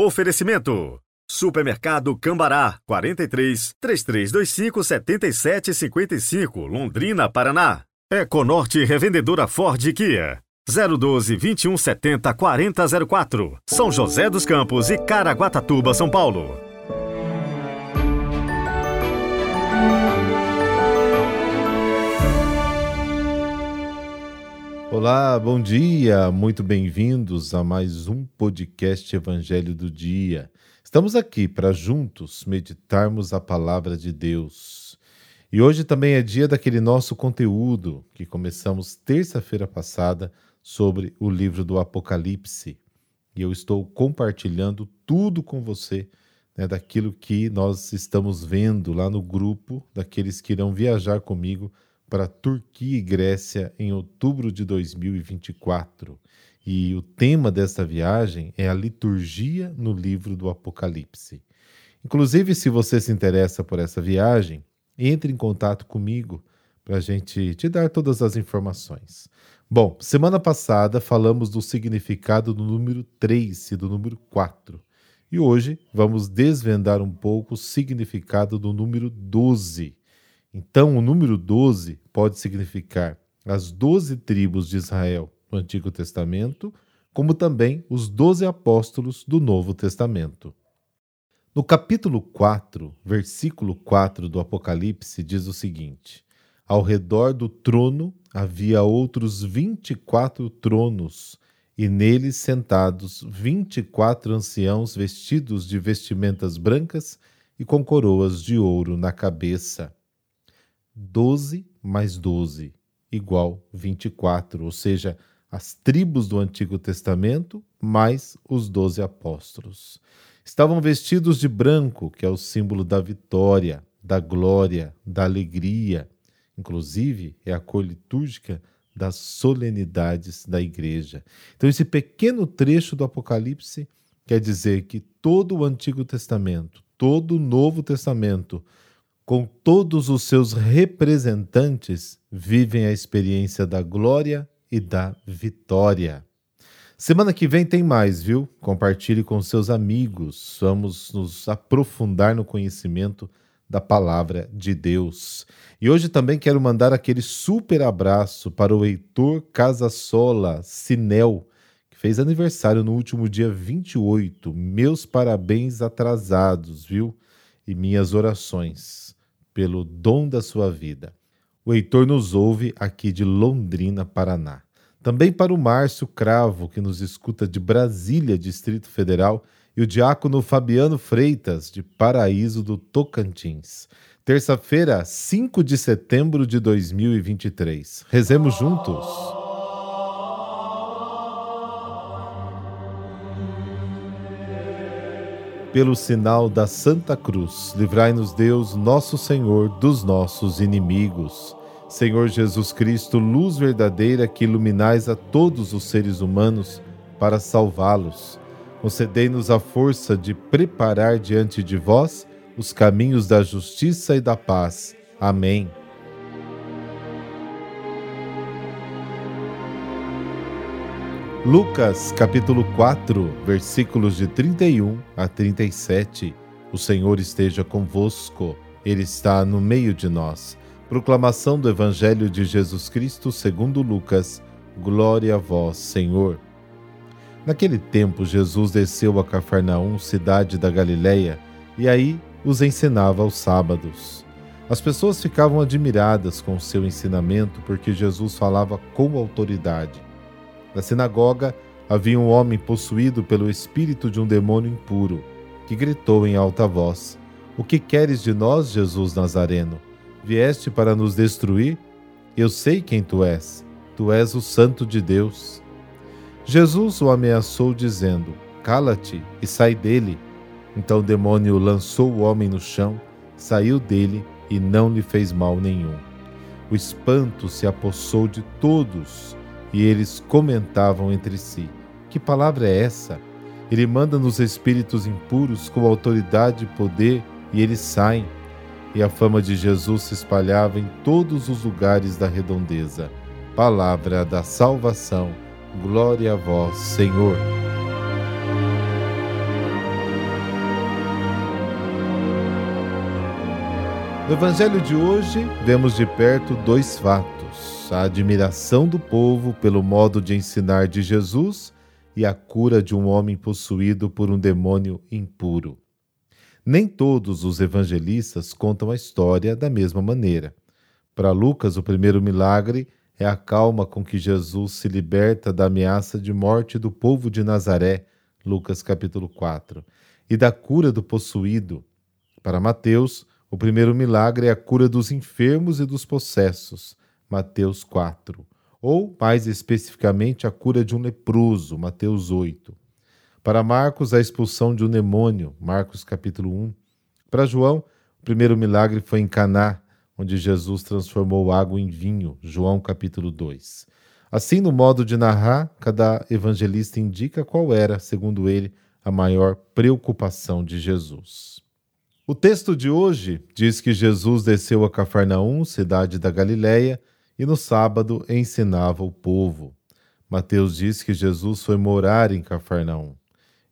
Oferecimento. Supermercado Cambará, 43 3325 7755, Londrina, Paraná. Econorte Revendedora Ford Kia. 012 2170 4004, São José dos Campos e Caraguatatuba, São Paulo. Olá, bom dia, muito bem-vindos a mais um podcast Evangelho do Dia. Estamos aqui para juntos meditarmos a palavra de Deus. E hoje também é dia daquele nosso conteúdo que começamos terça-feira passada sobre o livro do Apocalipse. E eu estou compartilhando tudo com você né, daquilo que nós estamos vendo lá no grupo daqueles que irão viajar comigo para Turquia e Grécia em outubro de 2024. E o tema dessa viagem é a liturgia no livro do Apocalipse. Inclusive, se você se interessa por essa viagem, entre em contato comigo para a gente te dar todas as informações. Bom, semana passada falamos do significado do número 3 e do número 4. E hoje vamos desvendar um pouco o significado do número 12 então, o número 12 pode significar as doze tribos de Israel no Antigo Testamento, como também os doze apóstolos do Novo Testamento. No capítulo 4, versículo 4 do Apocalipse, diz o seguinte: Ao redor do trono havia outros vinte e quatro tronos, e neles sentados vinte e quatro anciãos vestidos de vestimentas brancas e com coroas de ouro na cabeça. 12 mais 12 igual 24, ou seja, as tribos do Antigo Testamento mais os doze apóstolos. Estavam vestidos de branco, que é o símbolo da vitória, da glória, da alegria. Inclusive, é a cor litúrgica das solenidades da igreja. Então, esse pequeno trecho do Apocalipse quer dizer que todo o Antigo Testamento, todo o Novo Testamento, com todos os seus representantes, vivem a experiência da glória e da vitória. Semana que vem tem mais, viu? Compartilhe com seus amigos. Vamos nos aprofundar no conhecimento da palavra de Deus. E hoje também quero mandar aquele super abraço para o Heitor Casasola Sinel, que fez aniversário no último dia 28. Meus parabéns atrasados, viu? E minhas orações pelo dom da sua vida. O Heitor nos ouve aqui de Londrina, Paraná. Também para o Márcio Cravo, que nos escuta de Brasília, Distrito Federal, e o diácono Fabiano Freitas, de Paraíso do Tocantins. Terça-feira, 5 de setembro de 2023. Rezemos juntos. Pelo sinal da Santa Cruz, livrai-nos Deus, nosso Senhor, dos nossos inimigos. Senhor Jesus Cristo, luz verdadeira que iluminais a todos os seres humanos para salvá-los. Concedei-nos a força de preparar diante de vós os caminhos da justiça e da paz. Amém. Lucas capítulo 4, versículos de 31 a 37. O Senhor esteja convosco, Ele está no meio de nós. Proclamação do Evangelho de Jesus Cristo segundo Lucas. Glória a vós, Senhor. Naquele tempo, Jesus desceu a Cafarnaum, cidade da Galiléia, e aí os ensinava aos sábados. As pessoas ficavam admiradas com o seu ensinamento porque Jesus falava com autoridade. Na sinagoga havia um homem possuído pelo espírito de um demônio impuro, que gritou em alta voz: O que queres de nós, Jesus Nazareno? Vieste para nos destruir? Eu sei quem tu és. Tu és o Santo de Deus. Jesus o ameaçou, dizendo: Cala-te e sai dele. Então o demônio lançou o homem no chão, saiu dele e não lhe fez mal nenhum. O espanto se apossou de todos e eles comentavam entre si: Que palavra é essa? Ele manda nos espíritos impuros com autoridade e poder, e eles saem. E a fama de Jesus se espalhava em todos os lugares da redondeza. Palavra da salvação. Glória a vós, Senhor. No Evangelho de hoje, vemos de perto dois fatos a admiração do povo pelo modo de ensinar de Jesus e a cura de um homem possuído por um demônio impuro. Nem todos os evangelistas contam a história da mesma maneira. Para Lucas, o primeiro milagre é a calma com que Jesus se liberta da ameaça de morte do povo de Nazaré, Lucas capítulo 4, e da cura do possuído. Para Mateus, o primeiro milagre é a cura dos enfermos e dos possessos, Mateus 4, ou, mais especificamente, a cura de um leproso, Mateus 8. Para Marcos, a expulsão de um demônio, Marcos capítulo 1. Para João, o primeiro milagre foi em Caná, onde Jesus transformou água em vinho, João capítulo 2. Assim, no modo de narrar, cada evangelista indica qual era, segundo ele, a maior preocupação de Jesus. O texto de hoje diz que Jesus desceu a Cafarnaum, cidade da Galiléia, e no sábado ensinava o povo. Mateus diz que Jesus foi morar em Cafarnaum.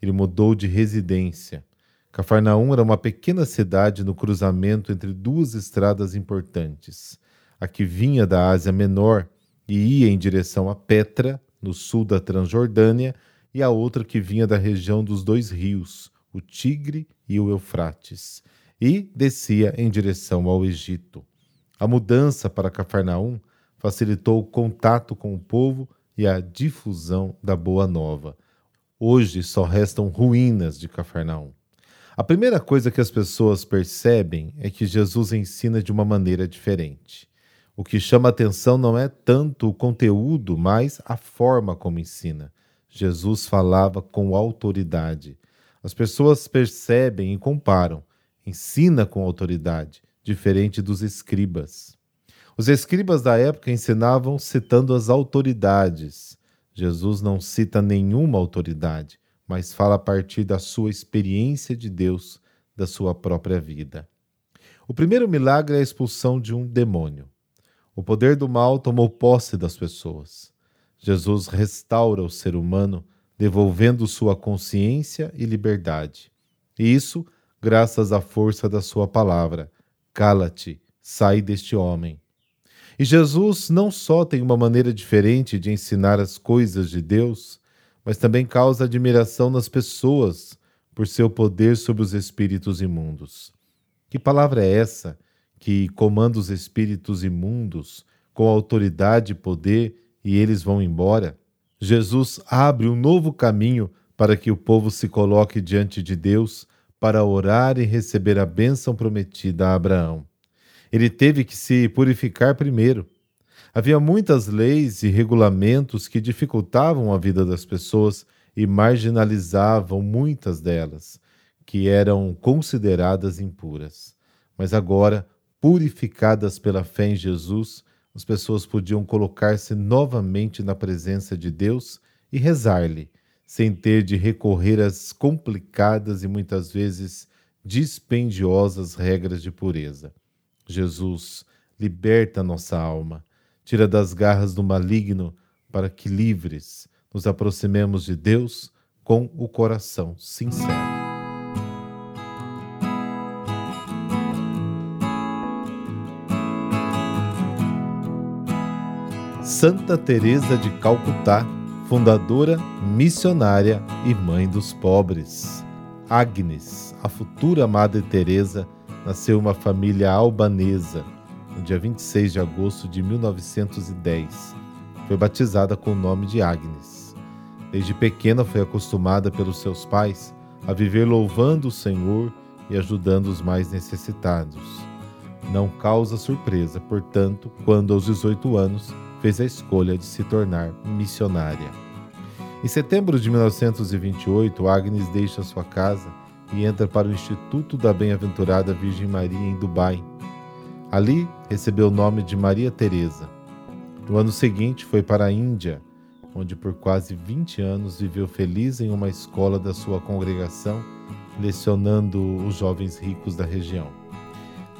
Ele mudou de residência. Cafarnaum era uma pequena cidade no cruzamento entre duas estradas importantes. A que vinha da Ásia Menor e ia em direção a Petra, no sul da Transjordânia, e a outra que vinha da região dos dois rios, o Tigre e o Eufrates, e descia em direção ao Egito. A mudança para Cafarnaum facilitou o contato com o povo e a difusão da boa nova. Hoje só restam ruínas de Cafarnaum. A primeira coisa que as pessoas percebem é que Jesus ensina de uma maneira diferente. O que chama atenção não é tanto o conteúdo, mas a forma como ensina. Jesus falava com autoridade. As pessoas percebem e comparam. Ensina com autoridade, diferente dos escribas. Os escribas da época ensinavam citando as autoridades. Jesus não cita nenhuma autoridade, mas fala a partir da sua experiência de Deus, da sua própria vida. O primeiro milagre é a expulsão de um demônio. O poder do mal tomou posse das pessoas. Jesus restaura o ser humano devolvendo sua consciência e liberdade. E isso graças à força da sua palavra. Cala-te, sai deste homem. E Jesus não só tem uma maneira diferente de ensinar as coisas de Deus, mas também causa admiração nas pessoas por seu poder sobre os espíritos imundos. Que palavra é essa que comanda os espíritos imundos com autoridade e poder e eles vão embora? Jesus abre um novo caminho para que o povo se coloque diante de Deus para orar e receber a bênção prometida a Abraão. Ele teve que se purificar primeiro. Havia muitas leis e regulamentos que dificultavam a vida das pessoas e marginalizavam muitas delas, que eram consideradas impuras. Mas agora, purificadas pela fé em Jesus, as pessoas podiam colocar-se novamente na presença de Deus e rezar-lhe, sem ter de recorrer às complicadas e muitas vezes dispendiosas regras de pureza. Jesus liberta nossa alma, tira das garras do maligno, para que livres nos aproximemos de Deus com o coração sincero. Santa Teresa de Calcutá, fundadora, missionária e mãe dos pobres. Agnes, a futura Madre Teresa, nasceu uma família albanesa no dia 26 de agosto de 1910. Foi batizada com o nome de Agnes. Desde pequena foi acostumada pelos seus pais a viver louvando o Senhor e ajudando os mais necessitados. Não causa surpresa, portanto, quando aos 18 anos fez a escolha de se tornar missionária. Em setembro de 1928, Agnes deixa sua casa e entra para o Instituto da Bem-aventurada Virgem Maria em Dubai. Ali recebeu o nome de Maria Teresa. No ano seguinte foi para a Índia, onde por quase 20 anos viveu feliz em uma escola da sua congregação, lecionando os jovens ricos da região.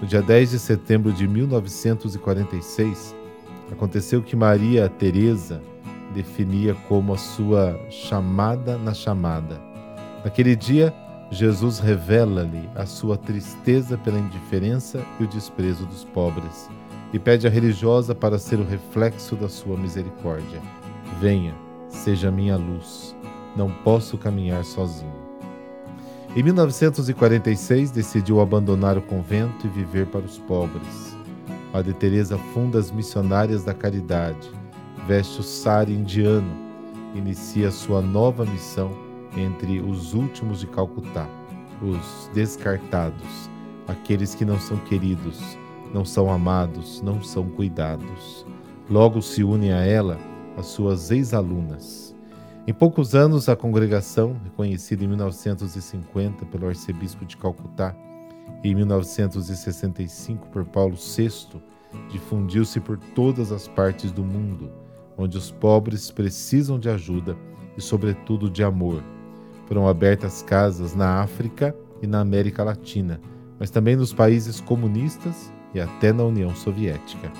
No dia 10 de setembro de 1946, Aconteceu que Maria Teresa definia como a sua chamada na chamada. Naquele dia, Jesus revela-lhe a sua tristeza pela indiferença e o desprezo dos pobres e pede à religiosa para ser o reflexo da sua misericórdia. Venha, seja minha luz, não posso caminhar sozinho. Em 1946, decidiu abandonar o convento e viver para os pobres. Madre Teresa funda as Missionárias da Caridade, veste o sari indiano, inicia sua nova missão entre os últimos de Calcutá, os descartados, aqueles que não são queridos, não são amados, não são cuidados. Logo se unem a ela as suas ex-alunas em poucos anos, a congregação, reconhecida em 1950 pelo arcebispo de Calcutá e em 1965 por Paulo VI, difundiu-se por todas as partes do mundo, onde os pobres precisam de ajuda e, sobretudo, de amor. Foram abertas casas na África e na América Latina, mas também nos países comunistas e até na União Soviética.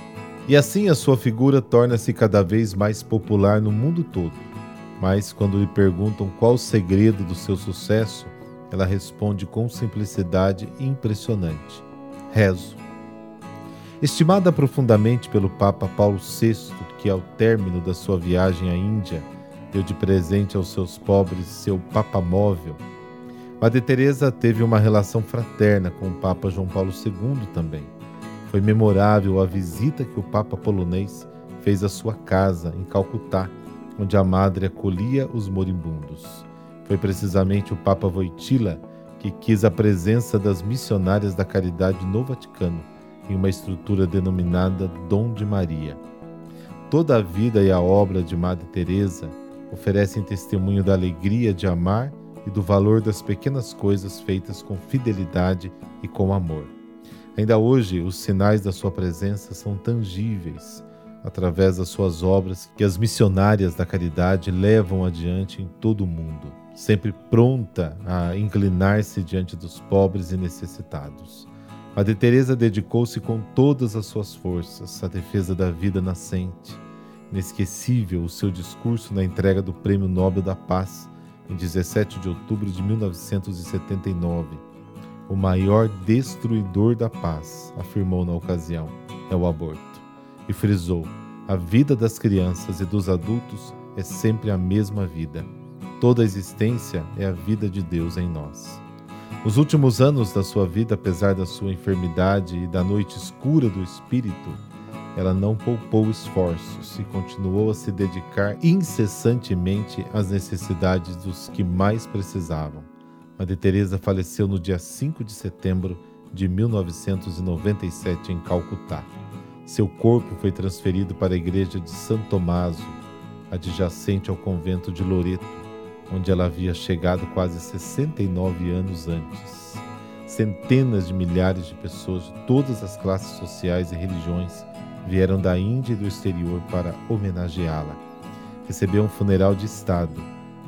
E assim a sua figura torna-se cada vez mais popular no mundo todo mas quando lhe perguntam qual o segredo do seu sucesso, ela responde com simplicidade impressionante: rezo. Estimada profundamente pelo Papa Paulo VI, que ao término da sua viagem à Índia deu de presente aos seus pobres seu Papa Móvel, Madre Teresa teve uma relação fraterna com o Papa João Paulo II também. Foi memorável a visita que o Papa polonês fez à sua casa em Calcutá onde a madre acolhia os moribundos. Foi precisamente o Papa Voitila que quis a presença das missionárias da caridade no Vaticano, em uma estrutura denominada Dom de Maria. Toda a vida e a obra de Madre Teresa oferecem testemunho da alegria de amar e do valor das pequenas coisas feitas com fidelidade e com amor. Ainda hoje, os sinais da sua presença são tangíveis através das suas obras que as missionárias da caridade levam adiante em todo o mundo, sempre pronta a inclinar-se diante dos pobres e necessitados. Madre Teresa dedicou-se com todas as suas forças à defesa da vida nascente. Inesquecível o seu discurso na entrega do Prêmio Nobel da Paz em 17 de outubro de 1979. O maior destruidor da paz, afirmou na ocasião, é o aborto e frisou: a vida das crianças e dos adultos é sempre a mesma vida. Toda a existência é a vida de Deus em nós. Nos últimos anos da sua vida, apesar da sua enfermidade e da noite escura do espírito, ela não poupou esforços e continuou a se dedicar incessantemente às necessidades dos que mais precisavam. Madre Teresa faleceu no dia 5 de setembro de 1997 em Calcutá. Seu corpo foi transferido para a igreja de Santo Tomaso, adjacente ao convento de Loreto, onde ela havia chegado quase 69 anos antes. Centenas de milhares de pessoas de todas as classes sociais e religiões vieram da Índia e do exterior para homenageá-la. Recebeu um funeral de Estado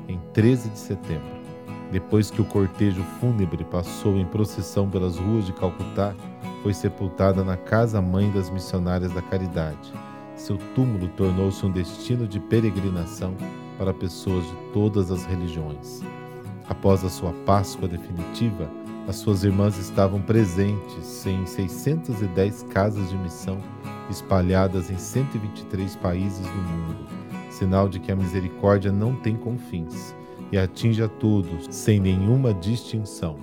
em 13 de setembro. Depois que o cortejo fúnebre passou em procissão pelas ruas de Calcutá, foi sepultada na casa-mãe das missionárias da caridade. Seu túmulo tornou-se um destino de peregrinação para pessoas de todas as religiões. Após a sua Páscoa definitiva, as suas irmãs estavam presentes em 610 casas de missão espalhadas em 123 países do mundo, sinal de que a misericórdia não tem confins e atinge a todos sem nenhuma distinção.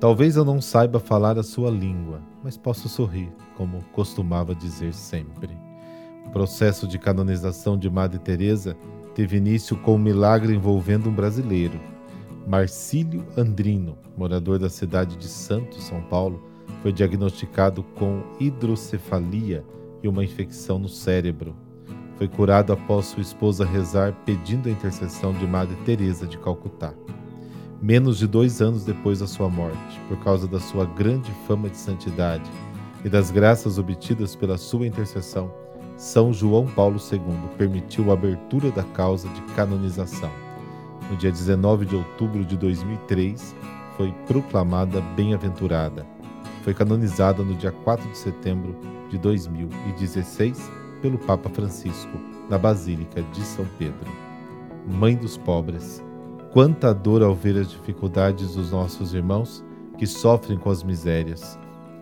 Talvez eu não saiba falar a sua língua, mas posso sorrir, como costumava dizer sempre. O processo de canonização de Madre Teresa teve início com um milagre envolvendo um brasileiro. Marcílio Andrino, morador da cidade de Santos, São Paulo, foi diagnosticado com hidrocefalia e uma infecção no cérebro. Foi curado após sua esposa rezar pedindo a intercessão de Madre Teresa de Calcutá menos de dois anos depois da sua morte, por causa da sua grande fama de santidade e das graças obtidas pela sua intercessão, São João Paulo II permitiu a abertura da causa de canonização. No dia 19 de outubro de 2003, foi proclamada bem-aventurada. Foi canonizada no dia 4 de setembro de 2016 pelo Papa Francisco, na Basílica de São Pedro. Mãe dos pobres, quanta dor ao ver as dificuldades dos nossos irmãos que sofrem com as misérias.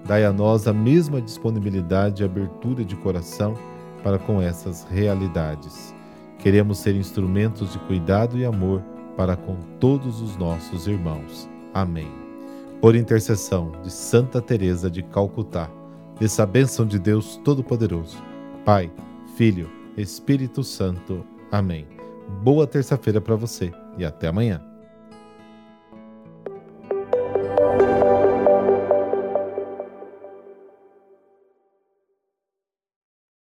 Dai a nós a mesma disponibilidade e abertura de coração para com essas realidades. Queremos ser instrumentos de cuidado e amor para com todos os nossos irmãos. Amém. Por intercessão de Santa Teresa de Calcutá, dessa bênção de Deus Todo-Poderoso, Pai, Filho, Espírito Santo. Amém. Boa terça-feira para você e até amanhã.